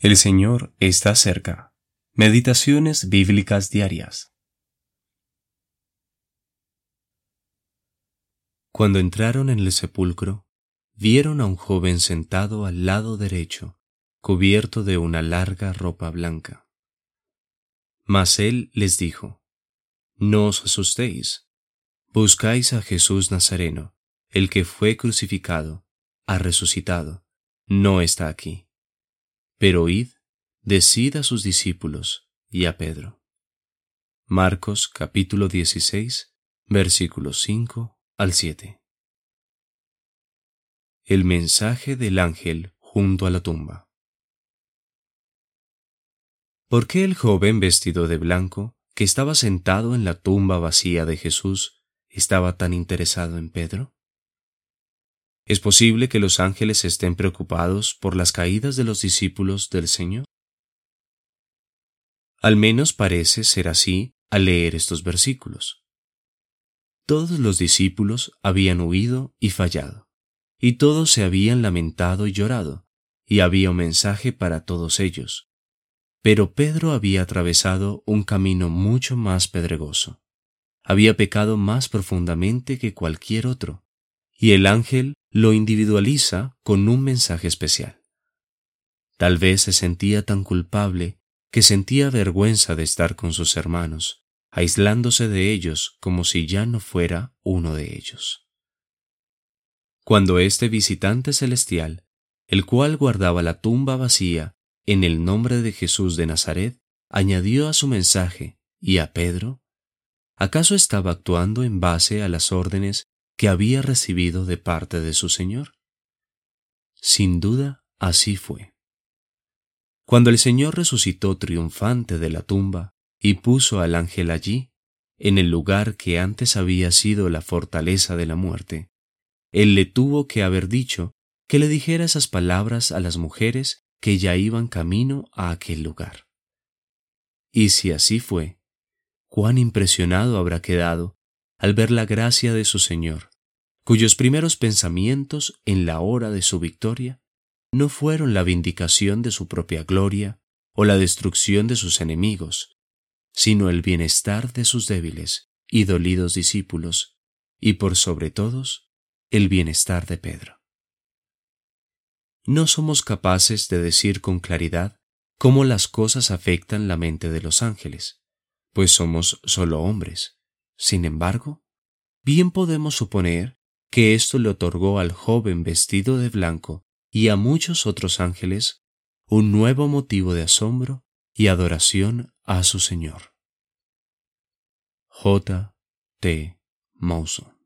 El Señor está cerca. Meditaciones bíblicas diarias. Cuando entraron en el sepulcro, vieron a un joven sentado al lado derecho, cubierto de una larga ropa blanca. Mas él les dijo, No os asustéis, buscáis a Jesús Nazareno, el que fue crucificado, ha resucitado, no está aquí pero id, decid a sus discípulos y a Pedro. Marcos capítulo 16, versículos 5 al 7. El mensaje del ángel junto a la tumba. ¿Por qué el joven vestido de blanco, que estaba sentado en la tumba vacía de Jesús, estaba tan interesado en Pedro? ¿Es posible que los ángeles estén preocupados por las caídas de los discípulos del Señor? Al menos parece ser así al leer estos versículos. Todos los discípulos habían huido y fallado, y todos se habían lamentado y llorado, y había un mensaje para todos ellos. Pero Pedro había atravesado un camino mucho más pedregoso. Había pecado más profundamente que cualquier otro, y el ángel lo individualiza con un mensaje especial. Tal vez se sentía tan culpable que sentía vergüenza de estar con sus hermanos, aislándose de ellos como si ya no fuera uno de ellos. Cuando este visitante celestial, el cual guardaba la tumba vacía en el nombre de Jesús de Nazaret, añadió a su mensaje y a Pedro, ¿acaso estaba actuando en base a las órdenes que había recibido de parte de su Señor? Sin duda, así fue. Cuando el Señor resucitó triunfante de la tumba y puso al ángel allí, en el lugar que antes había sido la fortaleza de la muerte, Él le tuvo que haber dicho que le dijera esas palabras a las mujeres que ya iban camino a aquel lugar. Y si así fue, cuán impresionado habrá quedado al ver la gracia de su Señor, cuyos primeros pensamientos en la hora de su victoria no fueron la vindicación de su propia gloria o la destrucción de sus enemigos, sino el bienestar de sus débiles y dolidos discípulos, y por sobre todos, el bienestar de Pedro. No somos capaces de decir con claridad cómo las cosas afectan la mente de los ángeles, pues somos solo hombres sin embargo, bien podemos suponer que esto le otorgó al joven vestido de blanco y a muchos otros ángeles un nuevo motivo de asombro y adoración a su Señor. J. T. Mauso